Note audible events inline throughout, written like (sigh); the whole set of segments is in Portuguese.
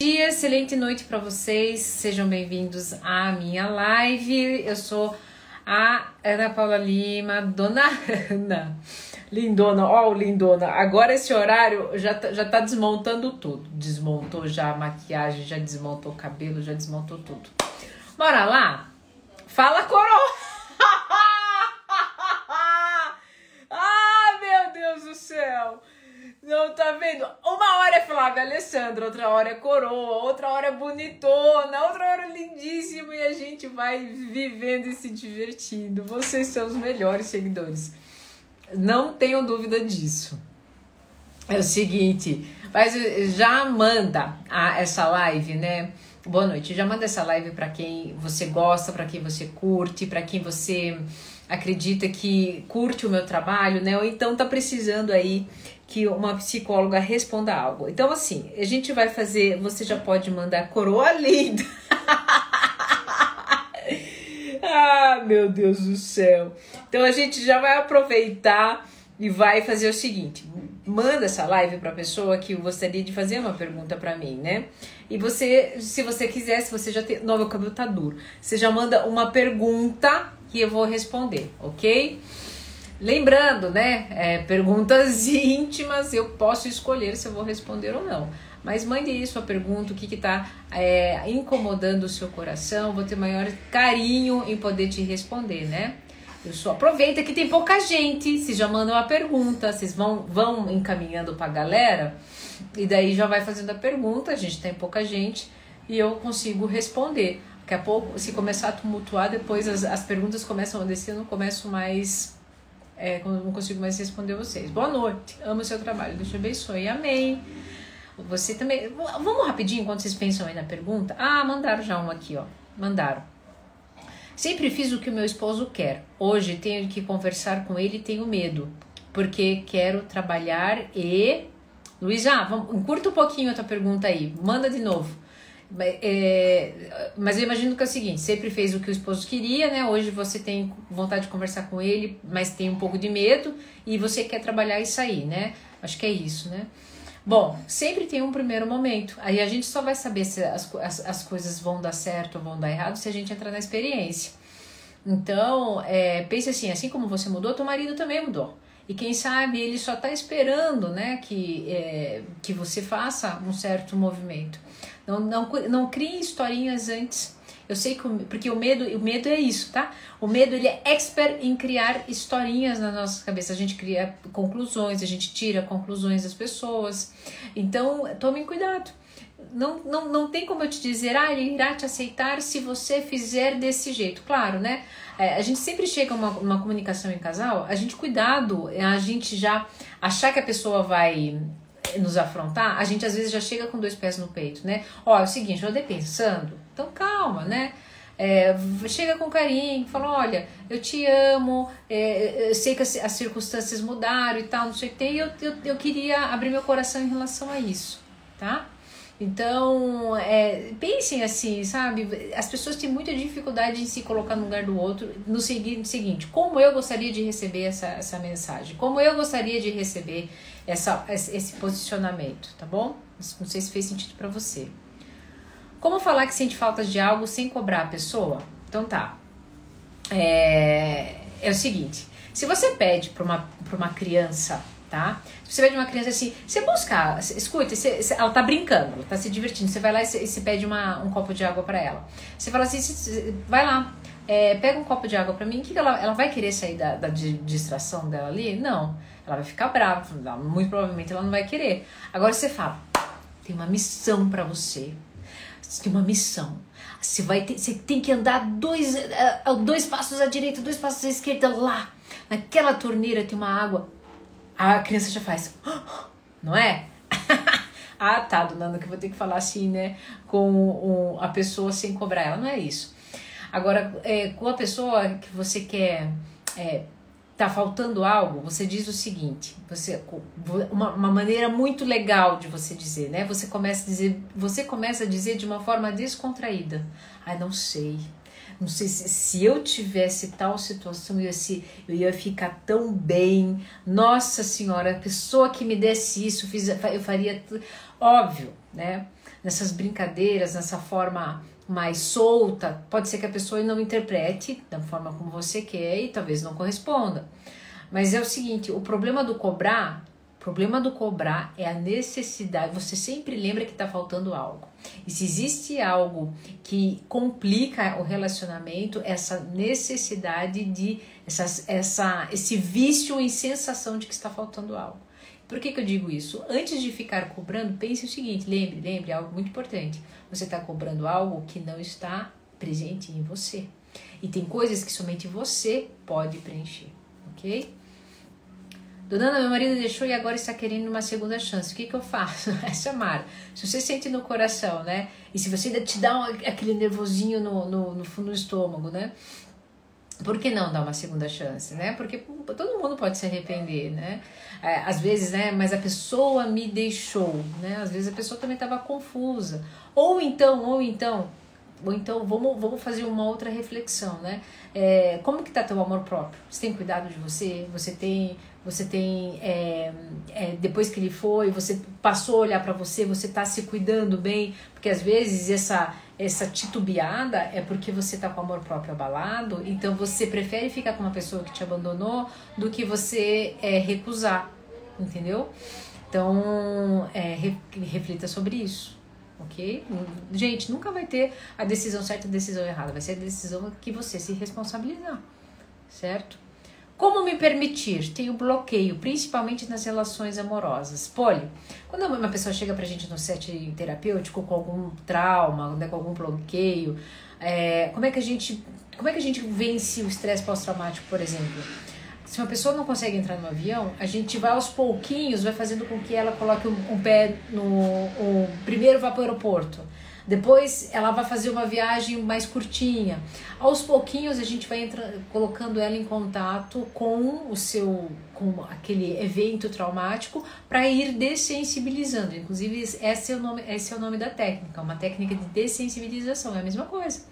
dia, excelente noite para vocês. Sejam bem-vindos à minha live. Eu sou a Ana Paula Lima, Dona Ana. Lindona, ó, oh, lindona. Agora esse horário já tá, já tá desmontando tudo. Desmontou já a maquiagem, já desmontou o cabelo, já desmontou tudo. Bora lá? Fala, coroa! (laughs) ah, meu Deus do céu! Não, tá vendo? Uma hora é Flávia Alessandra, outra hora é coroa, outra hora é bonitona, outra hora é lindíssima e a gente vai vivendo e se divertindo. Vocês são os melhores seguidores. Não tenho dúvida disso. É o seguinte, mas já manda a, essa live, né? Boa noite. Já manda essa live para quem você gosta, para quem você curte, para quem você acredita que curte o meu trabalho, né? Ou então tá precisando aí que uma psicóloga responda algo. Então, assim, a gente vai fazer. Você já pode mandar coroa linda. (laughs) ah, meu Deus do céu. Então, a gente já vai aproveitar e vai fazer o seguinte: manda essa live para a pessoa que gostaria de fazer uma pergunta para mim, né? E você, se você quiser, se você já tem. Não, meu cabelo tá duro. Você já manda uma pergunta que eu vou responder, ok? Lembrando, né? É, perguntas (laughs) íntimas, eu posso escolher se eu vou responder ou não. Mas mande aí sua pergunta, o que está é, incomodando o seu coração. Vou ter maior carinho em poder te responder, né? Eu só aproveita que tem pouca gente. Vocês já mandam a pergunta, vocês vão, vão encaminhando para a galera e daí já vai fazendo a pergunta. A gente tem pouca gente e eu consigo responder. Daqui a pouco, se começar a tumultuar, depois as, as perguntas começam a descer, eu não começo mais é, quando não consigo mais responder vocês. Boa noite, amo o seu trabalho, Deus te abençoe, amém. Você também. Vamos rapidinho enquanto vocês pensam aí na pergunta. Ah, mandaram já um aqui, ó. Mandaram. Sempre fiz o que o meu esposo quer. Hoje tenho que conversar com ele e tenho medo, porque quero trabalhar e. Luísa, vamos, curta um pouquinho a tua pergunta aí. Manda de novo. É, mas eu imagino que é o seguinte: sempre fez o que o esposo queria, né? Hoje você tem vontade de conversar com ele, mas tem um pouco de medo e você quer trabalhar e sair, né? Acho que é isso, né? Bom, sempre tem um primeiro momento. Aí a gente só vai saber se as, as, as coisas vão dar certo ou vão dar errado se a gente entrar na experiência. Então, é, pense assim: assim como você mudou, teu marido também mudou. E quem sabe ele só está esperando né, que, é, que você faça um certo movimento. Não, não, não crie historinhas antes. Eu sei que o, porque o medo, o medo é isso, tá? O medo ele é expert em criar historinhas na nossa cabeça. A gente cria conclusões, a gente tira conclusões das pessoas. Então, tomem cuidado. Não, não, não tem como eu te dizer, ah, ele irá te aceitar se você fizer desse jeito. Claro, né? É, a gente sempre chega uma, uma comunicação em casal, a gente cuidado, a gente já achar que a pessoa vai nos afrontar, a gente às vezes já chega com dois pés no peito, né? Ó, é o seguinte, eu andei pensando, então calma, né? É, chega com carinho, fala: olha, eu te amo, é, eu sei que as, as, circunstâncias mudaram e tal, não sei o que e eu, eu, eu queria abrir meu coração em relação a isso, tá? Então, é, pensem assim, sabe? As pessoas têm muita dificuldade em se colocar no lugar do outro no seguinte, seguinte como eu gostaria de receber essa, essa mensagem? Como eu gostaria de receber essa, esse posicionamento, tá bom? Não sei se fez sentido para você. Como falar que sente falta de algo sem cobrar a pessoa? Então tá. É, é o seguinte: se você pede para uma, pra uma criança tá? Se você pede uma criança assim, você busca, escuta, você, você, ela tá brincando, ela tá se divertindo, você vai lá e você, você pede uma, um copo de água para ela. Você fala assim, você, vai lá, é, pega um copo de água para mim, que, que ela, ela vai querer sair da, da distração dela ali? Não, ela vai ficar brava, muito provavelmente ela não vai querer. Agora você fala, tem uma missão para você, tem uma missão. Você vai ter, você tem que andar dois, uh, dois passos à direita, dois passos à esquerda lá. Naquela torneira tem uma água a criança já faz, (gasps) não é? (laughs) ah, tá, dona que eu vou ter que falar assim, né, com um, a pessoa sem cobrar ela. Não é isso. Agora, é, com a pessoa que você quer, é, tá faltando algo, você diz o seguinte, você uma, uma maneira muito legal de você dizer, né? Você começa a dizer, você começa a dizer de uma forma descontraída. Ai, não sei. Não sei se, se eu tivesse tal situação, eu ia, se, eu ia ficar tão bem. Nossa Senhora, a pessoa que me desse isso, fiz, eu faria. Óbvio, né? nessas brincadeiras, nessa forma mais solta, pode ser que a pessoa não interprete da forma como você quer e talvez não corresponda. Mas é o seguinte, o problema do cobrar, problema do cobrar é a necessidade, você sempre lembra que está faltando algo. E se existe algo que complica o relacionamento, essa necessidade de essa, essa, esse vício em sensação de que está faltando algo. Por que, que eu digo isso? Antes de ficar cobrando, pense o seguinte: lembre, lembre algo muito importante. Você está cobrando algo que não está presente em você. E tem coisas que somente você pode preencher, ok? Dona Ana, meu marido deixou e agora está querendo uma segunda chance. O que, que eu faço? (laughs) É chamar. Se você sente no coração, né? E se você ainda te dá um, aquele nervosinho no, no, no fundo do estômago, né? por que não dar uma segunda chance, né? Porque todo mundo pode se arrepender, né? É, às vezes, né? Mas a pessoa me deixou, né? Às vezes a pessoa também estava confusa. Ou então, ou então, ou então vamos, vamos fazer uma outra reflexão, né? É, como que tá teu amor próprio? Você tem cuidado de você? Você tem, você tem é, é, depois que ele foi, você passou a olhar para você, você tá se cuidando bem? Porque às vezes essa essa titubeada é porque você tá com o amor próprio abalado, então você prefere ficar com uma pessoa que te abandonou do que você é, recusar, entendeu? Então, é, reflita sobre isso, ok? Gente, nunca vai ter a decisão certa e a decisão errada, vai ser a decisão que você se responsabilizar, certo? Como me permitir? Tem o bloqueio, principalmente nas relações amorosas. Polio, quando uma pessoa chega pra gente no set terapêutico com algum trauma, né, com algum bloqueio, é, como é que a gente como é que a gente vence o estresse pós-traumático, por exemplo? Se uma pessoa não consegue entrar no avião, a gente vai aos pouquinhos, vai fazendo com que ela coloque um, um pé no o primeiro vá para o aeroporto depois ela vai fazer uma viagem mais curtinha. Aos pouquinhos a gente vai entra, colocando ela em contato com o seu com aquele evento traumático para ir dessensibilizando. Inclusive esse é o nome esse é o nome da técnica, uma técnica de dessensibilização, é a mesma coisa.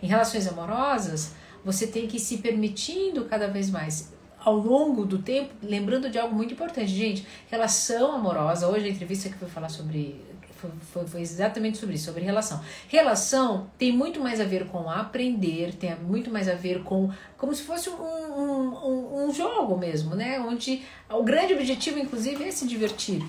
Em relações amorosas, você tem que ir se permitindo cada vez mais ao longo do tempo, lembrando de algo muito importante, gente, relação amorosa. Hoje a entrevista que foi falar sobre foi, foi, exatamente sobre isso, sobre relação. Relação tem muito mais a ver com aprender, tem muito mais a ver com como se fosse um, um, um jogo mesmo, né? Onde o grande objetivo, inclusive, é se divertir.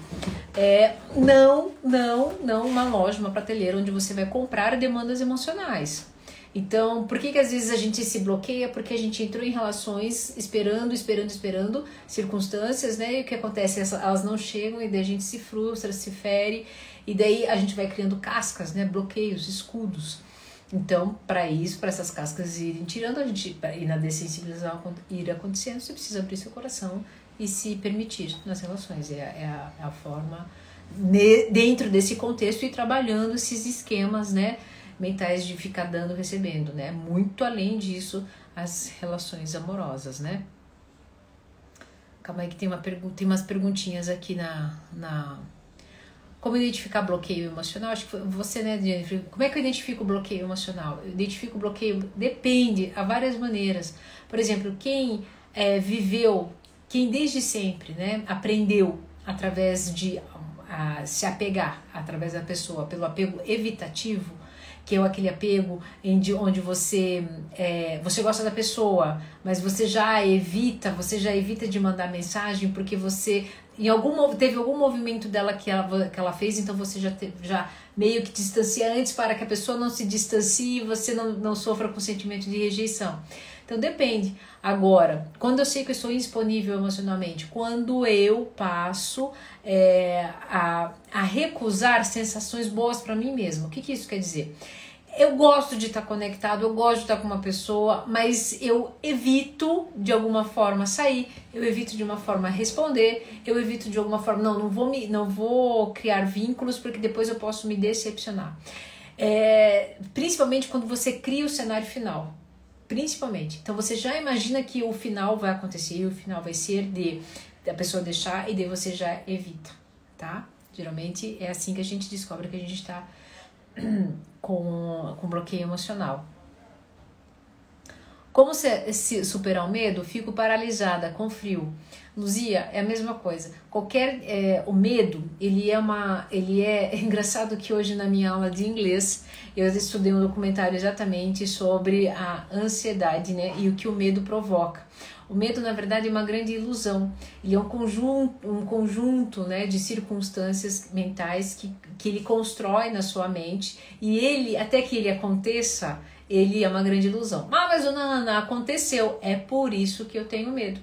É, não, não, não uma loja, uma prateleira onde você vai comprar demandas emocionais. Então, por que, que às vezes a gente se bloqueia? Porque a gente entrou em relações esperando, esperando, esperando circunstâncias, né? E o que acontece? Elas não chegam e daí a gente se frustra, se fere e daí a gente vai criando cascas, né? Bloqueios, escudos. Então, para isso, para essas cascas irem tirando, a gente, e na dessensibilização ir acontecendo, você precisa abrir seu coração e se permitir nas relações. É, é, a, é a, forma, ne, dentro desse contexto, e trabalhando esses esquemas, né? Mentais de ficar dando, recebendo, né? Muito além disso, as relações amorosas, né? Calma aí que tem, uma pergunta, tem umas perguntinhas aqui na, na como identificar bloqueio emocional? Acho que você, né, Jennifer? Como é que eu identifico bloqueio emocional? Eu identifico bloqueio, depende, há várias maneiras. Por exemplo, quem é, viveu, quem desde sempre, né, aprendeu através de a, se apegar, através da pessoa, pelo apego evitativo, que é aquele apego onde você é, você gosta da pessoa, mas você já evita, você já evita de mandar mensagem porque você em algum teve algum movimento dela que ela, que ela fez, então você já te, já meio que distancia antes para que a pessoa não se distancie e você não, não sofra com sentimento de rejeição. Então depende. Agora, quando eu sei que eu estou indisponível emocionalmente, quando eu passo é, a, a recusar sensações boas para mim mesmo, o que, que isso quer dizer? eu gosto de estar conectado, eu gosto de estar com uma pessoa, mas eu evito de alguma forma sair, eu evito de uma forma responder, eu evito de alguma forma, não, não vou me, não vou criar vínculos porque depois eu posso me decepcionar. É, principalmente quando você cria o cenário final. Principalmente. Então você já imagina que o final vai acontecer, e o final vai ser de a pessoa deixar e daí você já evita, tá? Geralmente é assim que a gente descobre que a gente está (clears throat) com, com bloqueio emocional. Como se, se superar o medo? Fico paralisada, com frio. Luzia, é a mesma coisa. Qualquer é, o medo, ele é uma, ele é, é (laughs) engraçado que hoje na minha aula de inglês eu estudei um documentário exatamente sobre a ansiedade, né, e o que o medo provoca. O medo, na verdade, é uma grande ilusão. Ele é um conjunto, um conjunto né, de circunstâncias mentais que, que ele constrói na sua mente e ele, até que ele aconteça, ele é uma grande ilusão. Ah, mas o Nana aconteceu, é por isso que eu tenho medo.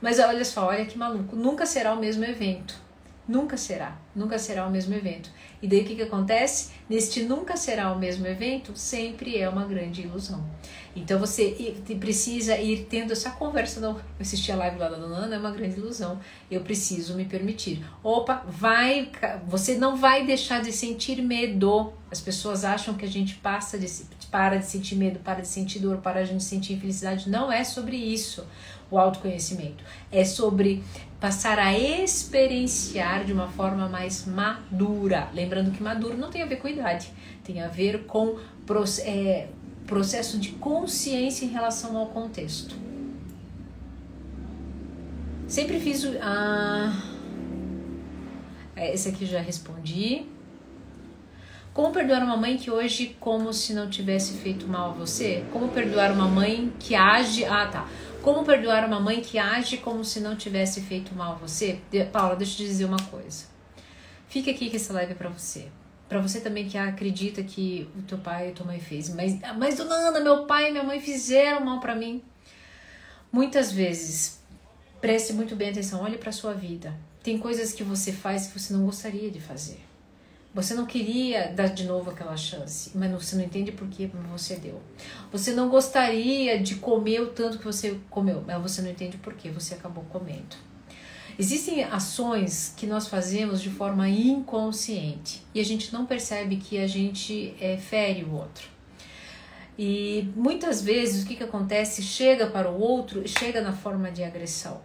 Mas olha só, olha que maluco, nunca será o mesmo evento. Nunca será, nunca será o mesmo evento. E daí o que, que acontece? Neste nunca será o mesmo evento, sempre é uma grande ilusão. Então você precisa ir tendo essa conversa. Não, eu a live lá da Dona é uma grande ilusão. Eu preciso me permitir. Opa, vai, você não vai deixar de sentir medo. As pessoas acham que a gente passa de, para de sentir medo, para de sentir dor, para de sentir infelicidade. Não é sobre isso o autoconhecimento. É sobre passar a experienciar de uma forma mais madura. Lembrando que maduro não tem a ver com idade, tem a ver com é, processo de consciência em relação ao contexto. Sempre fiz o. Ah, esse aqui já respondi. Como perdoar uma mãe que hoje como se não tivesse feito mal a você? Como perdoar uma mãe que age. Ah, tá. Como perdoar uma mãe que age como se não tivesse feito mal a você? De, Paula, deixa eu te dizer uma coisa. Fica aqui que essa live é pra você. Pra você também que acredita que o teu pai e tua mãe fez. Mas, mas Ana, meu pai e minha mãe fizeram mal para mim. Muitas vezes, preste muito bem atenção, olhe para sua vida. Tem coisas que você faz que você não gostaria de fazer. Você não queria dar de novo aquela chance, mas você não entende por que você deu. Você não gostaria de comer o tanto que você comeu, mas você não entende por que você acabou comendo. Existem ações que nós fazemos de forma inconsciente e a gente não percebe que a gente é, fere o outro. E muitas vezes o que, que acontece? Chega para o outro, chega na forma de agressão.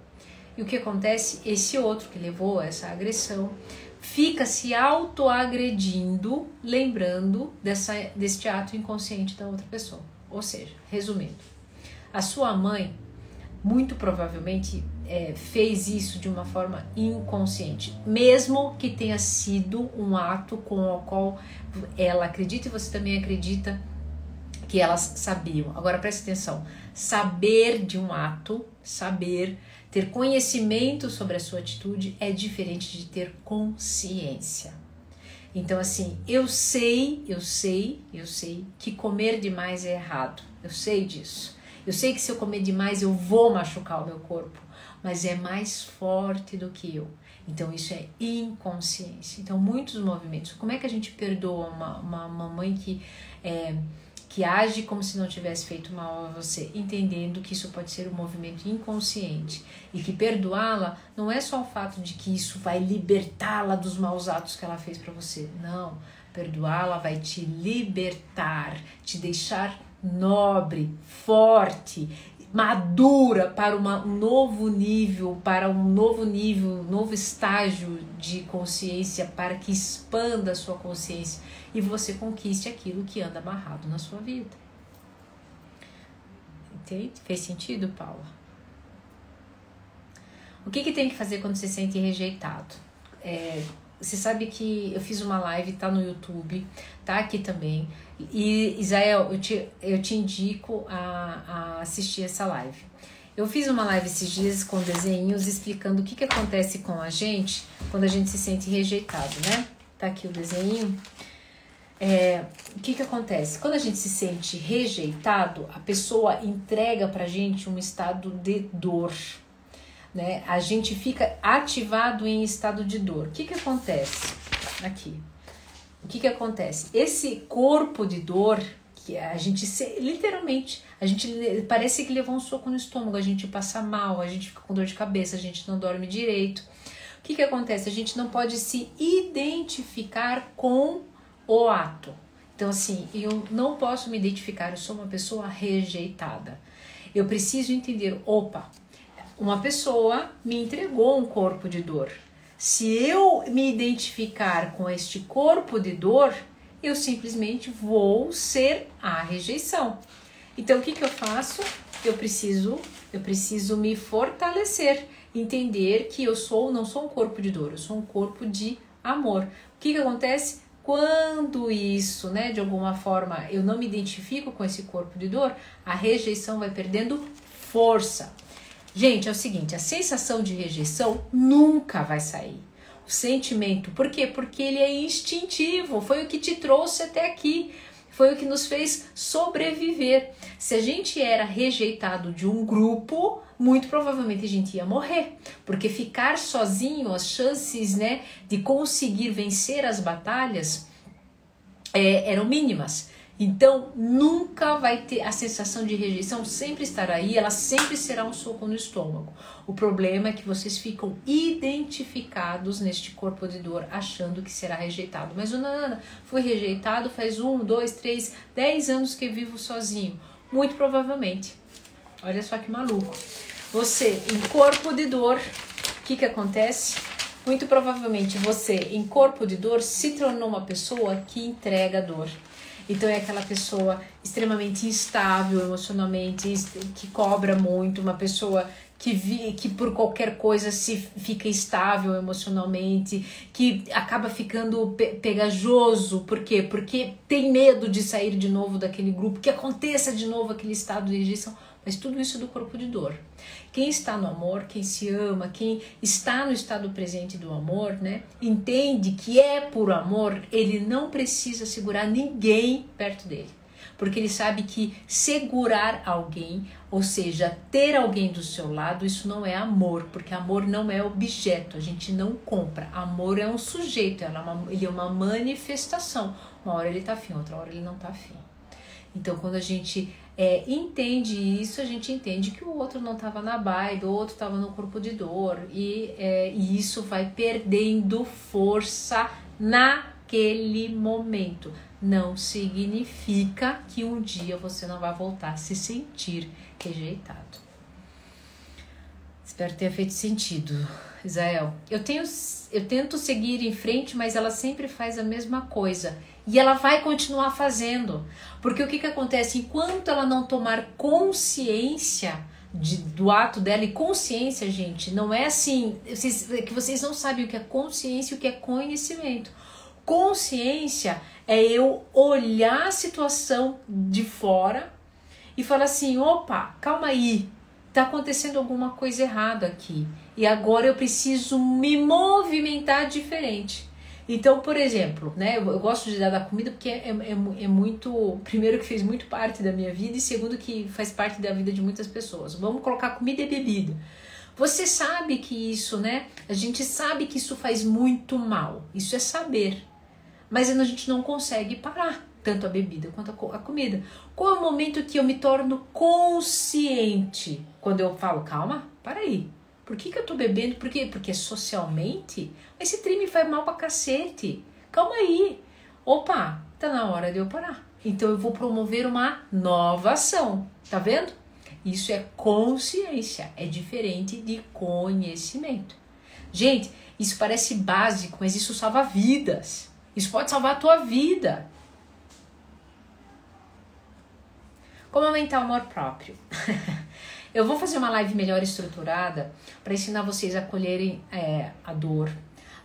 E o que acontece? Esse outro que levou essa agressão fica se autoagredindo, lembrando dessa, deste ato inconsciente da outra pessoa. Ou seja, resumindo, a sua mãe muito provavelmente é, fez isso de uma forma inconsciente, mesmo que tenha sido um ato com o qual ela acredita e você também acredita que elas sabiam. Agora preste atenção: saber de um ato, saber ter conhecimento sobre a sua atitude é diferente de ter consciência. Então, assim, eu sei, eu sei, eu sei que comer demais é errado. Eu sei disso. Eu sei que se eu comer demais eu vou machucar o meu corpo, mas é mais forte do que eu. Então, isso é inconsciência. Então, muitos movimentos. Como é que a gente perdoa uma, uma mamãe que é que age como se não tivesse feito mal a você, entendendo que isso pode ser um movimento inconsciente e que perdoá-la não é só o fato de que isso vai libertá-la dos maus atos que ela fez para você. Não, perdoá-la vai te libertar, te deixar nobre, forte madura para uma, um novo nível, para um novo nível, um novo estágio de consciência, para que expanda a sua consciência e você conquiste aquilo que anda amarrado na sua vida. Entende? Fez sentido, Paula? O que, que tem que fazer quando se sente rejeitado? É, você sabe que eu fiz uma live, tá no YouTube, tá aqui também. E Isael, eu te, eu te indico a, a assistir essa live. Eu fiz uma live esses dias com desenhos explicando o que, que acontece com a gente quando a gente se sente rejeitado, né? Tá aqui o desenho. É, o que, que acontece? Quando a gente se sente rejeitado, a pessoa entrega pra gente um estado de dor né? A gente fica ativado em estado de dor. O que que acontece aqui? O que que acontece? Esse corpo de dor que a gente literalmente, a gente parece que levou um soco no estômago, a gente passa mal, a gente fica com dor de cabeça, a gente não dorme direito. O que que acontece? A gente não pode se identificar com o ato. Então assim, eu não posso me identificar, eu sou uma pessoa rejeitada. Eu preciso entender, opa, uma pessoa me entregou um corpo de dor. Se eu me identificar com este corpo de dor, eu simplesmente vou ser a rejeição. Então o que, que eu faço? Eu preciso, eu preciso me fortalecer. entender que eu sou, não sou um corpo de dor, eu sou um corpo de amor. O que, que acontece? Quando isso, né, de alguma forma, eu não me identifico com esse corpo de dor, a rejeição vai perdendo força. Gente, é o seguinte, a sensação de rejeição nunca vai sair. O sentimento, por quê? Porque ele é instintivo, foi o que te trouxe até aqui foi o que nos fez sobreviver. Se a gente era rejeitado de um grupo, muito provavelmente a gente ia morrer, porque ficar sozinho, as chances, né, de conseguir vencer as batalhas é, eram mínimas. Então, nunca vai ter a sensação de rejeição, sempre estará aí, ela sempre será um soco no estômago. O problema é que vocês ficam identificados neste corpo de dor, achando que será rejeitado. Mas o Nana foi rejeitado faz um, dois, três, dez anos que vivo sozinho. Muito provavelmente. Olha só que maluco. Você, em corpo de dor, o que, que acontece? Muito provavelmente você, em corpo de dor, se tornou uma pessoa que entrega dor. Então é aquela pessoa extremamente instável emocionalmente, que cobra muito, uma pessoa que, vi, que por qualquer coisa se fica estável emocionalmente, que acaba ficando pe pegajoso, por quê? Porque tem medo de sair de novo daquele grupo, que aconteça de novo aquele estado de rejeição, mas tudo isso do corpo de dor. Quem está no amor, quem se ama, quem está no estado presente do amor, né, entende que é por amor, ele não precisa segurar ninguém perto dele. Porque ele sabe que segurar alguém, ou seja, ter alguém do seu lado, isso não é amor, porque amor não é objeto, a gente não compra. Amor é um sujeito, é ele é uma manifestação. Uma hora ele tá afim, outra hora ele não tá afim. Então, quando a gente é, entende isso, a gente entende que o outro não estava na vibe, o outro estava no corpo de dor, e, é, e isso vai perdendo força naquele momento. Não significa que um dia você não vai voltar a se sentir rejeitado. Espero ter feito sentido, Israel. Eu, tenho, eu tento seguir em frente, mas ela sempre faz a mesma coisa. E ela vai continuar fazendo. Porque o que, que acontece? Enquanto ela não tomar consciência de, do ato dela, e consciência, gente, não é assim. Vocês, é que vocês não sabem o que é consciência e o que é conhecimento. Consciência é eu olhar a situação de fora e falar assim: opa, calma aí, tá acontecendo alguma coisa errada aqui. E agora eu preciso me movimentar diferente. Então, por exemplo, né, eu, eu gosto de dar da comida porque é, é, é, muito. Primeiro, que fez muito parte da minha vida, e segundo, que faz parte da vida de muitas pessoas. Vamos colocar comida e bebida. Você sabe que isso, né? A gente sabe que isso faz muito mal. Isso é saber. Mas a gente não consegue parar tanto a bebida quanto a comida. Qual é o momento que eu me torno consciente? Quando eu falo, calma, para aí. Por que, que eu tô bebendo? Por quê? Porque socialmente esse trem me faz mal pra cacete. Calma aí. Opa, tá na hora de eu parar. Então eu vou promover uma nova ação. Tá vendo? Isso é consciência, é diferente de conhecimento. Gente, isso parece básico, mas isso salva vidas. Isso pode salvar a tua vida. Como aumentar o amor próprio? (laughs) Eu vou fazer uma live melhor estruturada para ensinar vocês a colherem é, a dor,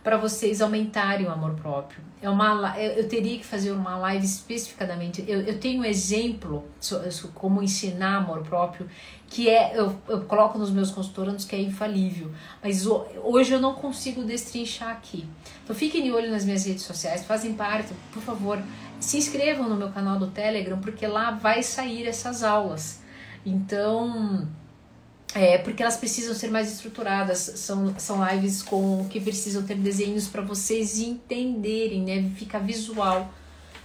para vocês aumentarem o amor próprio. É uma, eu, teria que fazer uma live especificadamente. Eu, eu tenho um exemplo sobre como ensinar amor próprio que é eu, eu coloco nos meus consultorandos que é infalível, mas hoje eu não consigo destrinchar aqui. Então fiquem de olho nas minhas redes sociais, fazem parte, por favor, se inscrevam no meu canal do Telegram porque lá vai sair essas aulas. Então, é porque elas precisam ser mais estruturadas. São, são lives com que precisam ter desenhos para vocês entenderem, né? Fica visual,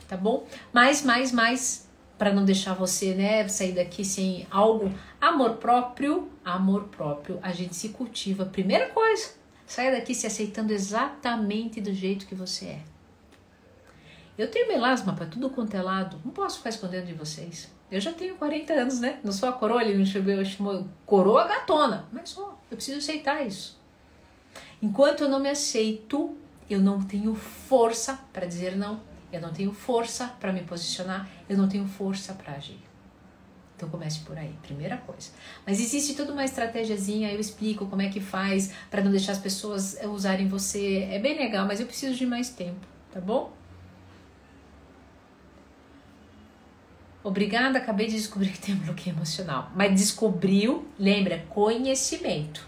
tá bom? Mais, mais, mais para não deixar você, né, sair daqui sem algo. Amor próprio, amor próprio, a gente se cultiva. Primeira coisa, saia daqui se aceitando exatamente do jeito que você é. Eu tenho melasma para tudo quanto é lado, não posso ficar escondendo de vocês. Eu já tenho 40 anos, né? Não sou a coroa, ele me chamou, chamou coroa gatona, mas só, eu preciso aceitar isso. Enquanto eu não me aceito, eu não tenho força para dizer não, eu não tenho força para me posicionar, eu não tenho força para agir. Então comece por aí, primeira coisa. Mas existe toda uma estratégiazinha, eu explico como é que faz para não deixar as pessoas eh, usarem você. É bem legal, mas eu preciso de mais tempo, tá bom? Obrigada, acabei de descobrir que tem bloqueio emocional. Mas descobriu, lembra, conhecimento.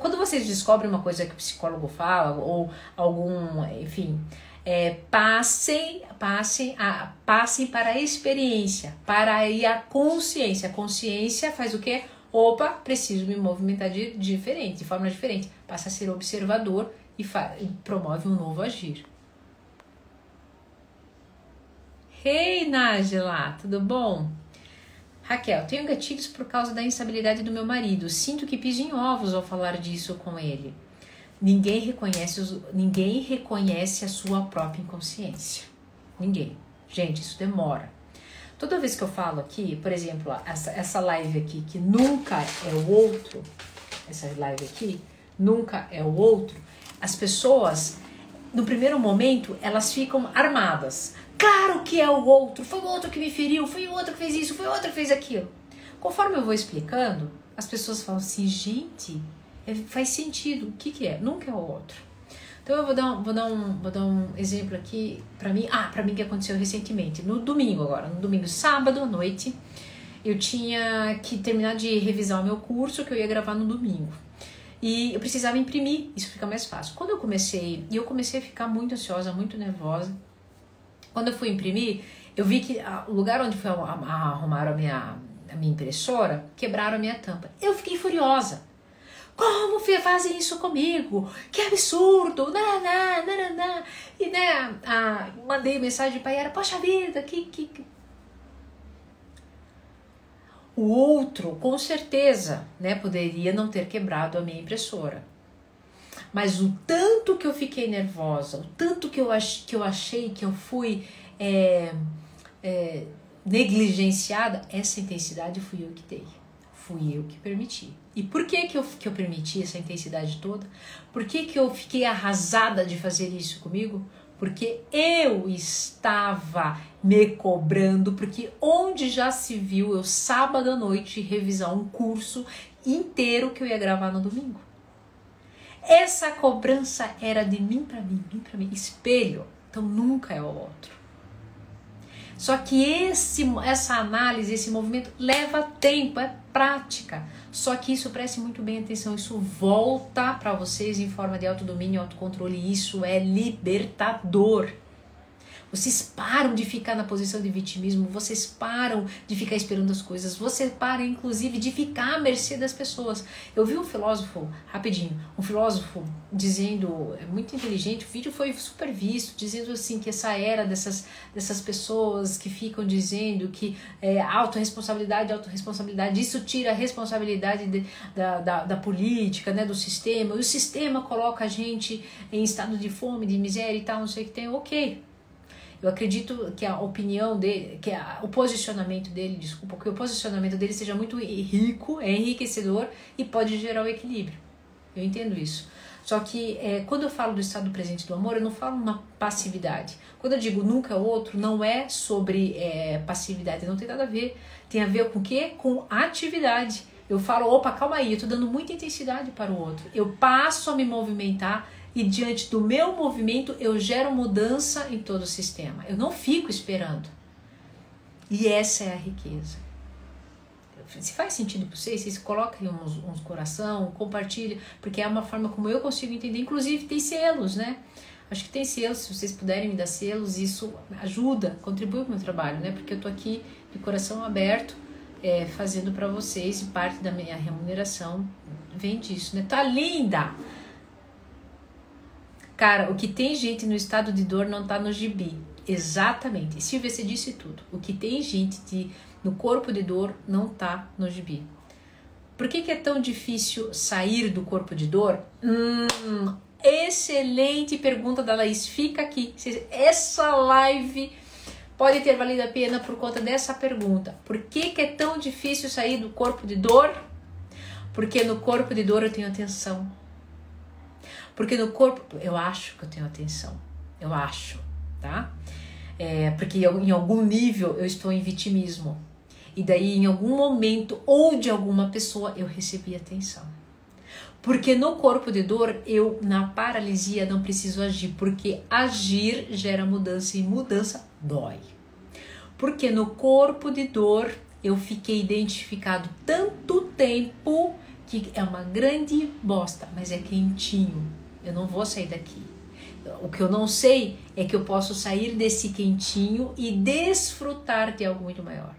Quando vocês descobrem uma coisa que o psicólogo fala, ou algum, enfim, é, passem, passem, a, passem para a experiência, para a consciência. A consciência faz o quê? Opa, preciso me movimentar de, diferente, de forma diferente. Passa a ser observador e, e promove um novo agir. Hey, Nájila, tudo bom? Raquel, tenho gatilhos por causa da instabilidade do meu marido. Sinto que piso em ovos ao falar disso com ele. Ninguém reconhece, os, ninguém reconhece a sua própria inconsciência. Ninguém. Gente, isso demora. Toda vez que eu falo aqui, por exemplo, essa, essa live aqui, que nunca é o outro, essa live aqui, nunca é o outro, as pessoas, no primeiro momento, elas ficam armadas. Claro que é o outro, foi o outro que me feriu, foi o outro que fez isso, foi o outro que fez aquilo. Conforme eu vou explicando, as pessoas falam assim, gente, é, faz sentido. O que, que é? Nunca é o outro. Então eu vou dar vou dar um, vou dar um exemplo aqui para mim. Ah, para mim que aconteceu recentemente, no domingo agora, no domingo, sábado à noite, eu tinha que terminar de revisar o meu curso que eu ia gravar no domingo. E eu precisava imprimir, isso fica mais fácil. Quando eu comecei, e eu comecei a ficar muito ansiosa, muito nervosa. Quando eu fui imprimir, eu vi que o lugar onde foi arrumar a minha, a minha impressora, quebraram a minha tampa. Eu fiquei furiosa. Como fazem isso comigo? Que absurdo! Nananá, nananá. E né, a, mandei mensagem para ela, poxa vida, que, que, que. O outro, com certeza, né, poderia não ter quebrado a minha impressora. Mas o tanto que eu fiquei nervosa, o tanto que eu, ach, que eu achei que eu fui é, é, negligenciada, essa intensidade fui eu que dei. Fui eu que permiti. E por que que eu, que eu permiti essa intensidade toda? Por que que eu fiquei arrasada de fazer isso comigo? Porque eu estava me cobrando, porque onde já se viu eu sábado à noite revisar um curso inteiro que eu ia gravar no domingo. Essa cobrança era de mim para mim, mim para mim, espelho. Então nunca é o outro. Só que esse, essa análise, esse movimento leva tempo, é prática. Só que isso preste muito bem atenção, isso volta para vocês em forma de autodomínio autocontrole, isso é libertador. Vocês param de ficar na posição de vitimismo, vocês param de ficar esperando as coisas, você para inclusive de ficar à mercê das pessoas. Eu vi um filósofo, rapidinho, um filósofo dizendo, é muito inteligente, o vídeo foi super visto, dizendo assim que essa era dessas, dessas pessoas que ficam dizendo que é autorresponsabilidade, autorresponsabilidade, isso tira a responsabilidade de, da, da, da política, né, do sistema, e o sistema coloca a gente em estado de fome, de miséria e tal, não sei o que tem, ok eu acredito que a opinião dele, que a, o posicionamento dele, desculpa, que o posicionamento dele seja muito rico, é enriquecedor e pode gerar o equilíbrio. Eu entendo isso. Só que é, quando eu falo do estado presente do amor, eu não falo uma passividade. Quando eu digo nunca é outro, não é sobre é, passividade, não tem nada a ver. Tem a ver com o quê? Com atividade. Eu falo, opa, calma aí, eu tô dando muita intensidade para o outro. Eu passo a me movimentar e diante do meu movimento eu gero mudança em todo o sistema. Eu não fico esperando. E essa é a riqueza. Se faz sentido para vocês, vocês coloquem uns, uns coração, compartilhem, porque é uma forma como eu consigo entender. Inclusive tem selos, né? Acho que tem selos, se vocês puderem me dar selos, isso ajuda, contribui para o meu trabalho, né? Porque eu tô aqui de coração aberto, é, fazendo para vocês e parte da minha remuneração vem disso, né? Tá linda! Cara, o que tem gente no estado de dor não tá no gibi. Exatamente. Silvia, você disse tudo. O que tem gente de, no corpo de dor não tá no gibi. Por que, que é tão difícil sair do corpo de dor? Hum, excelente pergunta da Laís. Fica aqui. Essa live pode ter valido a pena por conta dessa pergunta. Por que, que é tão difícil sair do corpo de dor? Porque no corpo de dor eu tenho atenção. Porque no corpo, eu acho que eu tenho atenção. Eu acho, tá? É, porque eu, em algum nível eu estou em vitimismo. E daí, em algum momento ou de alguma pessoa, eu recebi atenção. Porque no corpo de dor, eu na paralisia não preciso agir, porque agir gera mudança e mudança dói. Porque no corpo de dor eu fiquei identificado tanto tempo que é uma grande bosta, mas é quentinho. Eu não vou sair daqui. O que eu não sei é que eu posso sair desse quentinho e desfrutar de algo muito maior.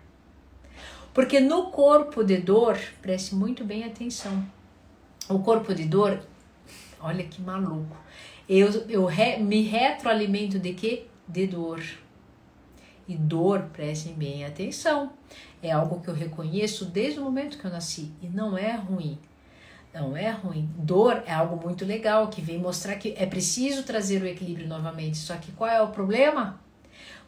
Porque no corpo de dor, preste muito bem atenção o corpo de dor, olha que maluco. Eu, eu re, me retroalimento de quê? De dor. E dor, prestem bem atenção, é algo que eu reconheço desde o momento que eu nasci e não é ruim. Não é ruim. Dor é algo muito legal que vem mostrar que é preciso trazer o equilíbrio novamente. Só que qual é o problema?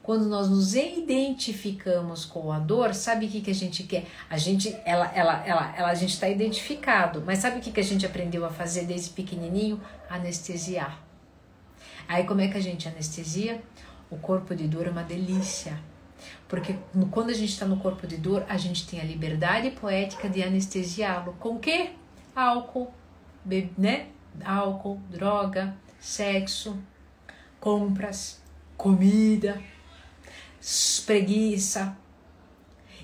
quando nós nos identificamos com a dor, sabe o que, que a gente quer? A gente, ela, ela, ela, ela a gente está identificado, mas sabe o que, que a gente aprendeu a fazer desde pequenininho? Anestesiar. Aí como é que a gente anestesia? O corpo de dor é uma delícia. Porque quando a gente está no corpo de dor, a gente tem a liberdade poética de anestesiá-lo. Com o quê? Álcool, né? Álcool, droga, sexo, compras, comida, preguiça.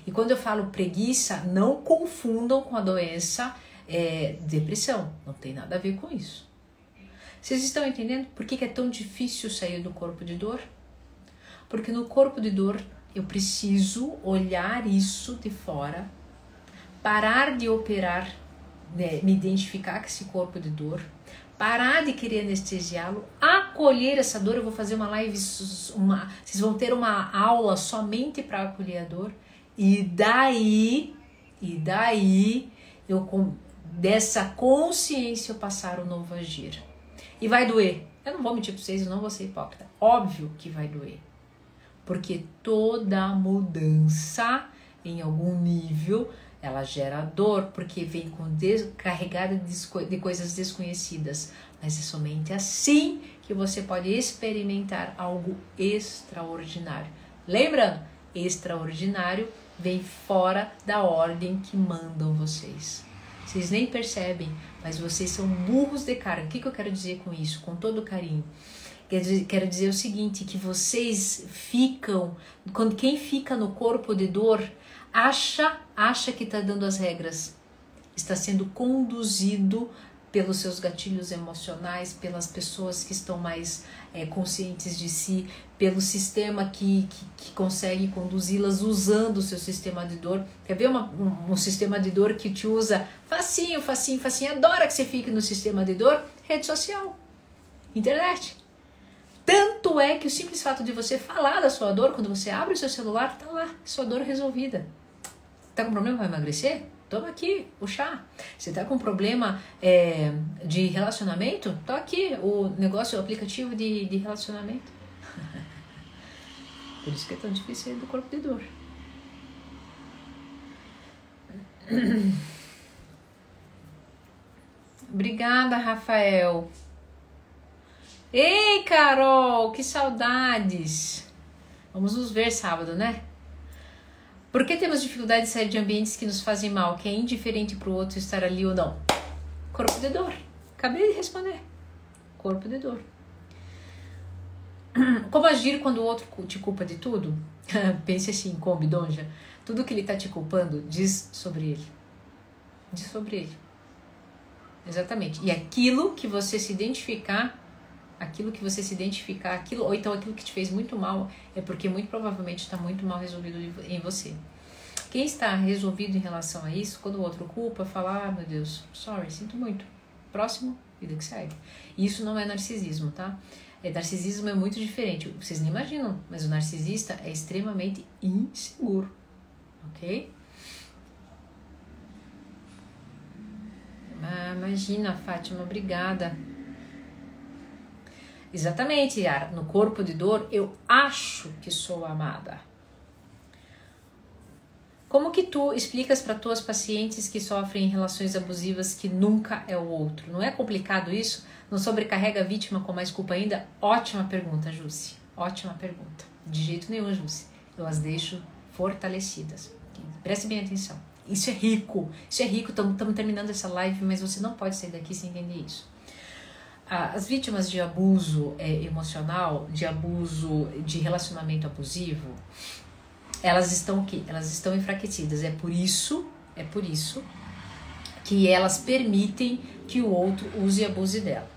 E quando eu falo preguiça, não confundam com a doença é, depressão. Não tem nada a ver com isso. Vocês estão entendendo por que, que é tão difícil sair do corpo de dor? Porque no corpo de dor eu preciso olhar isso de fora, parar de operar, né, me identificar com esse corpo de dor, parar de querer anestesiá-lo, acolher essa dor. Eu vou fazer uma live, uma, vocês vão ter uma aula somente para acolher a dor. E daí, e daí, eu com dessa consciência eu passar o novo agir. E vai doer. Eu não vou mentir para vocês, eu não vou ser hipócrita. Óbvio que vai doer. Porque toda mudança em algum nível ela gera dor porque vem com carregada de, coisas desconhecidas, mas é somente assim que você pode experimentar algo extraordinário. Lembrando, extraordinário vem fora da ordem que mandam vocês. Vocês nem percebem, mas vocês são burros de cara. O que, que eu quero dizer com isso? Com todo carinho. Quero dizer o seguinte, que vocês ficam, quando quem fica no corpo de dor, acha, acha que está dando as regras, está sendo conduzido pelos seus gatilhos emocionais, pelas pessoas que estão mais é, conscientes de si, pelo sistema que, que, que consegue conduzi-las usando o seu sistema de dor. Quer ver uma, um, um, sistema de dor que te usa facinho, facinho, facinho, adora que você fique no sistema de dor? Rede social, internet. Tanto é que o simples fato de você falar da sua dor, quando você abre o seu celular, tá lá, sua dor resolvida. Tá com problema para emagrecer? Toma aqui o chá. Você tá com problema é, de relacionamento? Tá aqui o negócio, o aplicativo de, de relacionamento. (laughs) Por isso que é tão difícil do corpo de dor. (clears throat) Obrigada, Rafael. Ei, Carol, que saudades. Vamos nos ver sábado, né? Por que temos dificuldade de sair de ambientes que nos fazem mal, que é indiferente para o outro estar ali ou não? Corpo de dor. Acabei de responder. Corpo de dor. Como agir quando o outro te culpa de tudo? (laughs) Pense assim, come, donja. Tudo que ele está te culpando diz sobre ele. Diz sobre ele. Exatamente. E aquilo que você se identificar, aquilo que você se identificar, aquilo, ou então aquilo que te fez muito mal, é porque muito provavelmente está muito mal resolvido em você. Quem está resolvido em relação a isso, quando o outro culpa, fala, ah, meu Deus, sorry, sinto muito. Próximo, vida que segue. Isso não é narcisismo, tá? É, narcisismo é muito diferente. Vocês nem imaginam, mas o narcisista é extremamente inseguro, ok? Ah, imagina, Fátima, obrigada. Exatamente, Yara. No corpo de dor, eu acho que sou amada. Como que tu explicas para tuas pacientes que sofrem relações abusivas que nunca é o outro? Não é complicado isso? Não sobrecarrega a vítima com mais culpa ainda? Ótima pergunta, Jússi. Ótima pergunta. De jeito nenhum, Jússi. Eu as deixo fortalecidas. Preste bem atenção. Isso é rico, isso é rico. Estamos terminando essa live, mas você não pode sair daqui sem entender isso. As vítimas de abuso é, emocional, de abuso, de relacionamento abusivo, elas estão o quê? Elas estão enfraquecidas. É por isso, é por isso que elas permitem que o outro use e abuse dela.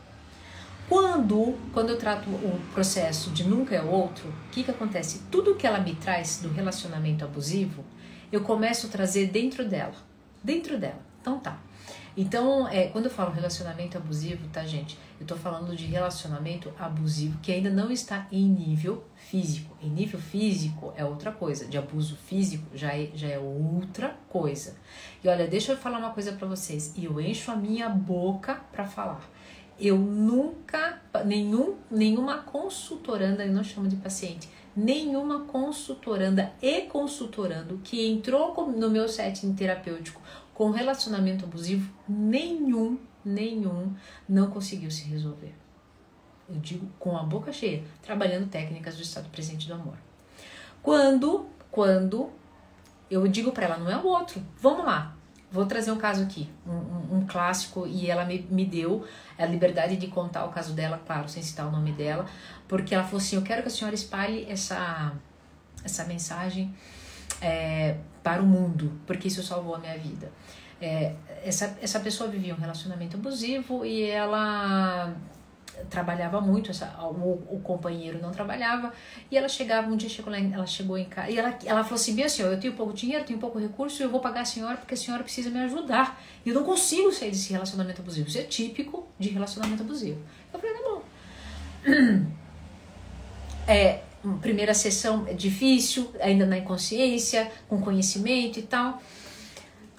Quando, quando eu trato o processo de nunca é o outro, o que, que acontece? Tudo que ela me traz do relacionamento abusivo, eu começo a trazer dentro dela. Dentro dela. Então tá. Então, é, quando eu falo relacionamento abusivo, tá, gente? Eu tô falando de relacionamento abusivo que ainda não está em nível físico. Em nível físico é outra coisa. De abuso físico já é, já é outra coisa. E olha, deixa eu falar uma coisa para vocês. E eu encho a minha boca para falar. Eu nunca, nenhum, nenhuma consultoranda, eu não chamo de paciente, nenhuma consultoranda e consultorando que entrou no meu setting terapêutico com relacionamento abusivo, nenhum, nenhum não conseguiu se resolver. Eu digo com a boca cheia, trabalhando técnicas do estado presente do amor. Quando, quando eu digo para ela, não é o outro, vamos lá, vou trazer um caso aqui, um, um, clássico, e ela me, me deu a liberdade de contar o caso dela, claro, sem citar o nome dela, porque ela falou assim: Eu quero que a senhora espalhe essa, essa mensagem é, para o mundo, porque isso salvou a minha vida. É, essa, essa pessoa vivia um relacionamento abusivo e ela trabalhava muito, essa, o, o companheiro não trabalhava, e ela chegava, um dia chegou lá, ela chegou em casa, e ela, ela falou assim, bem assim, eu tenho pouco dinheiro, tenho pouco recurso, eu vou pagar a senhora porque a senhora precisa me ajudar, eu não consigo sair desse relacionamento abusivo, isso é típico de relacionamento abusivo. Eu falei, tá bom. (clears throat) É, primeira sessão é difícil, ainda na inconsciência, com conhecimento e tal.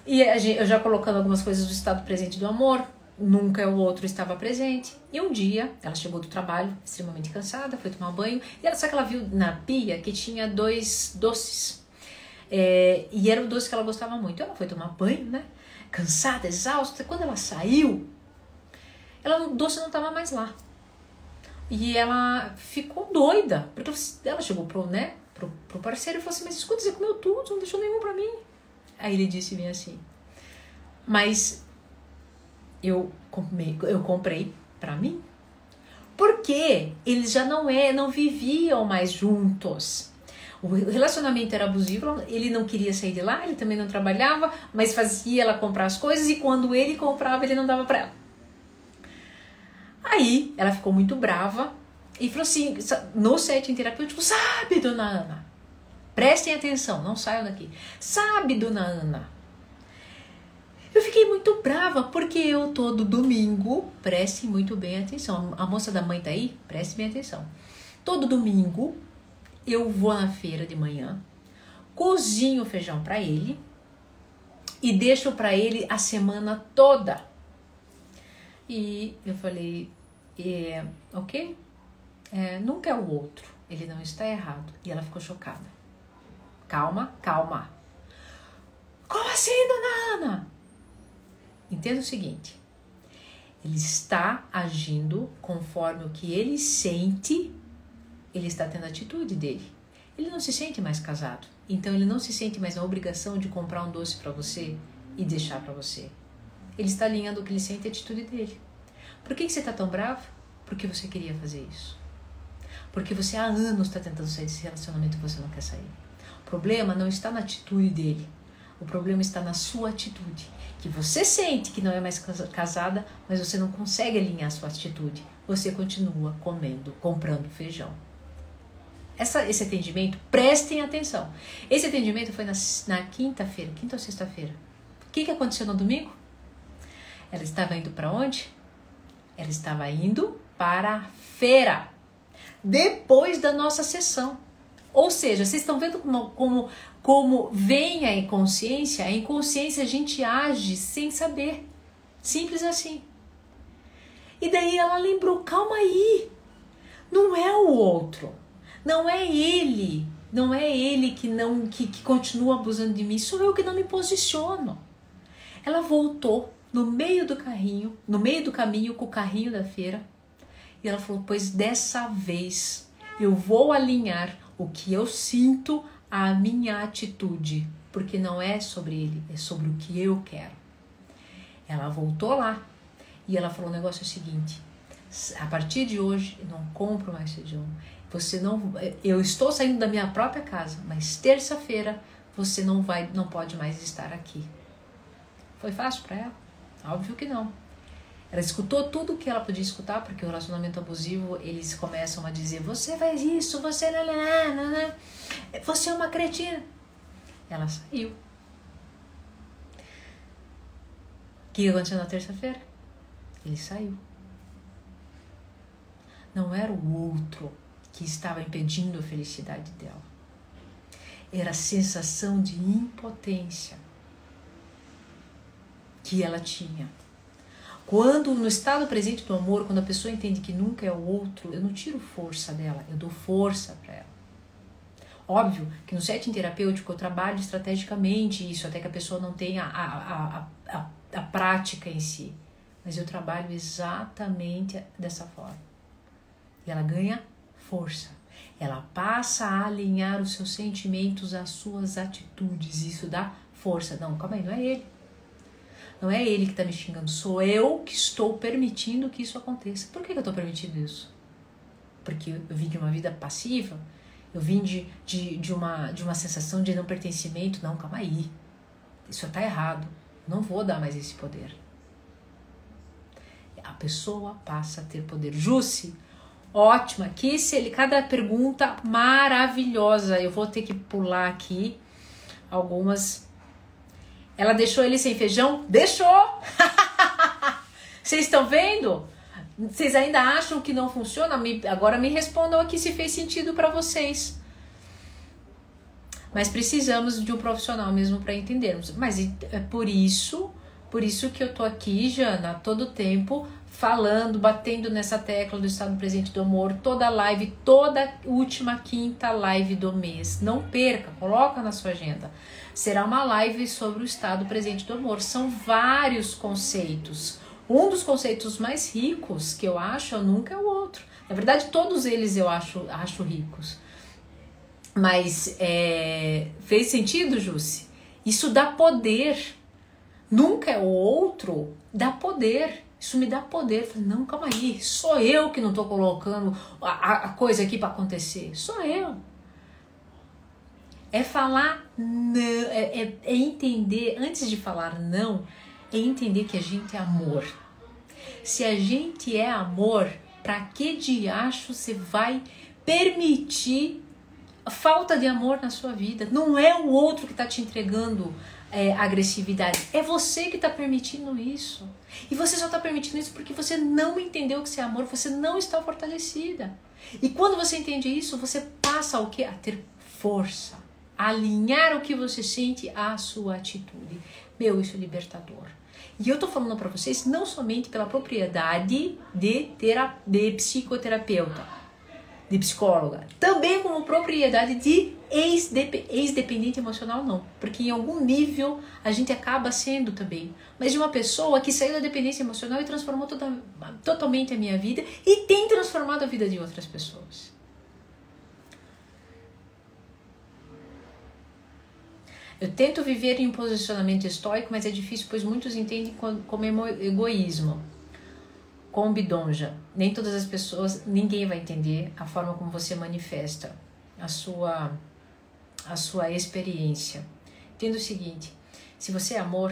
E eu já colocando algumas coisas do estado presente do amor, nunca o outro estava presente. E um dia, ela chegou do trabalho, extremamente cansada, foi tomar banho, e ela só que ela viu na pia que tinha dois doces. É, e era o doce que ela gostava muito. Ela foi tomar banho, né? Cansada, exausta. Quando ela saiu, ela, o doce não estava mais lá. E ela ficou doida, porque ela chegou pro, né, pro, pro parceiro e falou assim: Mas escuta, você comeu tudo, não deixou nenhum para mim. Aí ele disse bem assim: Mas eu, comprei, eu comprei para mim. Porque eles já não é, não viviam mais juntos. O relacionamento era abusivo, ele não queria sair de lá, ele também não trabalhava, mas fazia ela comprar as coisas e quando ele comprava, ele não dava para ela. Aí ela ficou muito brava e falou assim: no setting terapêutico, sabe, dona Ana? Prestem atenção, não saiam daqui. Sabe, dona Ana? Eu fiquei muito brava porque eu todo domingo, preste muito bem atenção. A moça da mãe tá aí? Preste bem atenção. Todo domingo eu vou na feira de manhã, cozinho feijão para ele e deixo para ele a semana toda. E eu falei, é, ok? É, nunca é o outro, ele não está errado. E ela ficou chocada. Calma, calma. Como assim, dona Ana? Entenda o seguinte: ele está agindo conforme o que ele sente, ele está tendo a atitude dele. Ele não se sente mais casado, então ele não se sente mais na obrigação de comprar um doce para você e deixar para você. Ele está alinhando o que ele sente e a atitude dele. Por que, que você está tão bravo? Porque você queria fazer isso. Porque você há anos está tentando sair desse relacionamento e você não quer sair. O problema não está na atitude dele. O problema está na sua atitude. Que você sente que não é mais casada, mas você não consegue alinhar a sua atitude. Você continua comendo, comprando feijão. Essa, esse atendimento, prestem atenção. Esse atendimento foi na, na quinta-feira, quinta ou sexta-feira. O que, que aconteceu no domingo? Ela estava indo para onde? Ela estava indo para a feira. Depois da nossa sessão. Ou seja, vocês estão vendo como, como, como vem a inconsciência? A inconsciência a gente age sem saber. Simples assim. E daí ela lembrou: calma aí, não é o outro, não é ele, não é ele que não que, que continua abusando de mim, sou eu que não me posiciono. Ela voltou no meio do carrinho, no meio do caminho com o carrinho da feira, e ela falou: Pois dessa vez eu vou alinhar o que eu sinto à minha atitude, porque não é sobre ele, é sobre o que eu quero. Ela voltou lá e ela falou: o negócio é o seguinte, a partir de hoje eu não compro mais feijão. Você não, eu estou saindo da minha própria casa, mas terça-feira você não vai, não pode mais estar aqui. Foi fácil para ela? Óbvio que não. Ela escutou tudo o que ela podia escutar, porque o relacionamento abusivo, eles começam a dizer: você faz isso, você não. você é uma cretina. Ela saiu. O que aconteceu na terça-feira? Ele saiu. Não era o outro que estava impedindo a felicidade dela. Era a sensação de impotência que ela tinha. Quando no estado presente do amor, quando a pessoa entende que nunca é o outro, eu não tiro força dela, eu dou força para ela. Óbvio que no setting terapêutico eu trabalho estrategicamente isso, até que a pessoa não tenha a, a, a, a, a prática em si. Mas eu trabalho exatamente dessa forma. E ela ganha força. Ela passa a alinhar os seus sentimentos às suas atitudes. Isso dá força. Não, calma aí, não é ele. Não é ele que está me xingando, sou eu que estou permitindo que isso aconteça. Por que, que eu estou permitindo isso? Porque eu vim de uma vida passiva, eu vim de, de, de, uma, de uma sensação de não pertencimento. Não, calma aí. Isso está errado. Não vou dar mais esse poder. A pessoa passa a ter poder. Jusce, ótima. Que se cada pergunta maravilhosa. Eu vou ter que pular aqui algumas ela deixou ele sem feijão? Deixou! (laughs) Vocês estão vendo? Vocês ainda acham que não funciona? Me, agora me respondam aqui se fez sentido para vocês. Mas precisamos de um profissional mesmo para entendermos. Mas é por isso, por isso que eu tô aqui, Jana, todo tempo falando, batendo nessa tecla do estado presente do amor, toda live, toda última quinta live do mês. Não perca, coloca na sua agenda será uma live sobre o estado presente do amor. São vários conceitos. Um dos conceitos mais ricos que eu acho é nunca é o outro. Na verdade, todos eles eu acho, acho ricos. Mas é, fez sentido, Jússi? Isso dá poder. Nunca é o outro, dá poder. Isso me dá poder. Não, calma aí, sou eu que não estou colocando a, a coisa aqui para acontecer. Sou eu. É falar não, é, é, é, entender, antes de falar não, é entender que a gente é amor. Se a gente é amor, para que diacho você vai permitir falta de amor na sua vida? Não é o outro que está te entregando é, agressividade, é você que está permitindo isso. E você só está permitindo isso porque você não entendeu que você é amor, você não está fortalecida. E quando você entende isso, você passa o que? A ter força alinhar o que você sente à sua atitude. Meu, isso é libertador. E eu tô falando para vocês não somente pela propriedade de, de psicoterapeuta, de psicóloga, também como propriedade de ex-dependente emocional, não. Porque em algum nível a gente acaba sendo também. Mas de uma pessoa que saiu da dependência emocional e transformou toda, totalmente a minha vida e tem transformado a vida de outras pessoas. Eu tento viver em um posicionamento estoico, mas é difícil, pois muitos entendem como egoísmo, como bidonja. Nem todas as pessoas, ninguém vai entender a forma como você manifesta a sua, a sua experiência. Entenda o seguinte: se você é amor,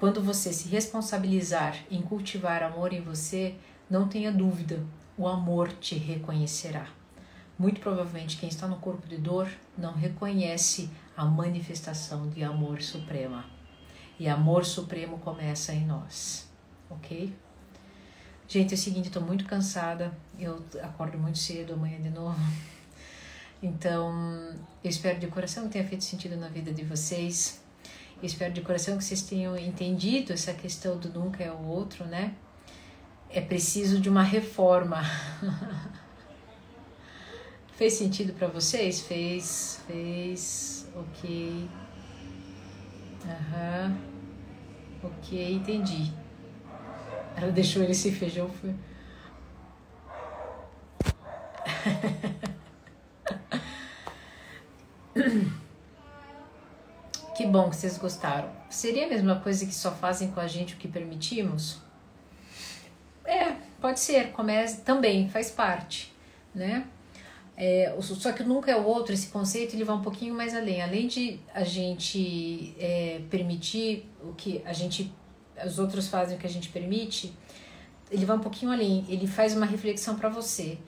quando você se responsabilizar em cultivar amor em você, não tenha dúvida, o amor te reconhecerá. Muito provavelmente quem está no corpo de dor não reconhece a manifestação de amor suprema. E amor supremo começa em nós, ok? Gente, é o seguinte, estou muito cansada, eu acordo muito cedo amanhã de novo. Então, eu espero de coração que tenha feito sentido na vida de vocês. Eu espero de coração que vocês tenham entendido essa questão do nunca é o outro, né? É preciso de uma reforma. (laughs) Fez sentido para vocês? Fez, fez, ok. Aham, ok, entendi. Ela deixou ele sem feijão, foi. (laughs) Que bom que vocês gostaram. Seria a mesma coisa que só fazem com a gente o que permitimos? É, pode ser, comece, também faz parte, né? É, só que nunca é o outro, esse conceito ele vai um pouquinho mais além. Além de a gente é, permitir o que a gente, os outros fazem o que a gente permite, ele vai um pouquinho além. Ele faz uma reflexão para você.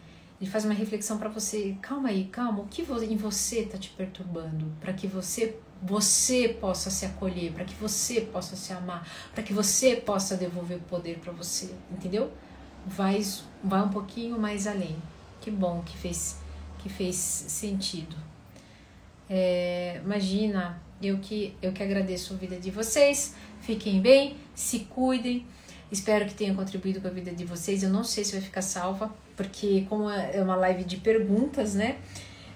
Ele faz uma reflexão para você. Calma aí, calma. O que em você está te perturbando? Para que você você possa se acolher, para que você possa se amar, para que você possa devolver o poder para você, entendeu? Vai, vai um pouquinho mais além. Que bom que fez que fez sentido. É, imagina, eu que, eu que agradeço a vida de vocês. Fiquem bem, se cuidem. Espero que tenha contribuído com a vida de vocês. Eu não sei se vai ficar salva, porque como é uma live de perguntas, né?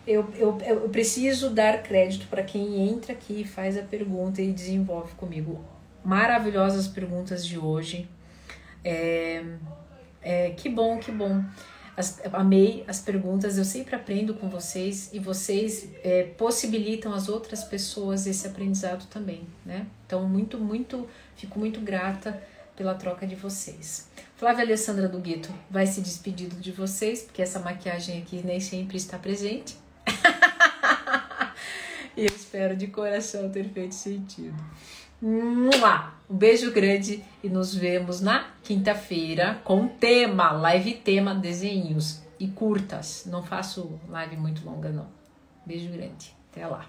Eu, eu, eu preciso dar crédito para quem entra aqui, faz a pergunta e desenvolve comigo. Maravilhosas perguntas de hoje. É, é, que bom, que bom. As, amei as perguntas, eu sempre aprendo com vocês e vocês é, possibilitam as outras pessoas esse aprendizado também, né? Então, muito, muito, fico muito grata pela troca de vocês. Flávia Alessandra do Gueto vai se despedindo de vocês, porque essa maquiagem aqui nem sempre está presente. (laughs) e eu espero de coração ter feito sentido. Um beijo grande e nos vemos na quinta-feira com tema, live tema desenhos e curtas. Não faço live muito longa não. Beijo grande. Até lá.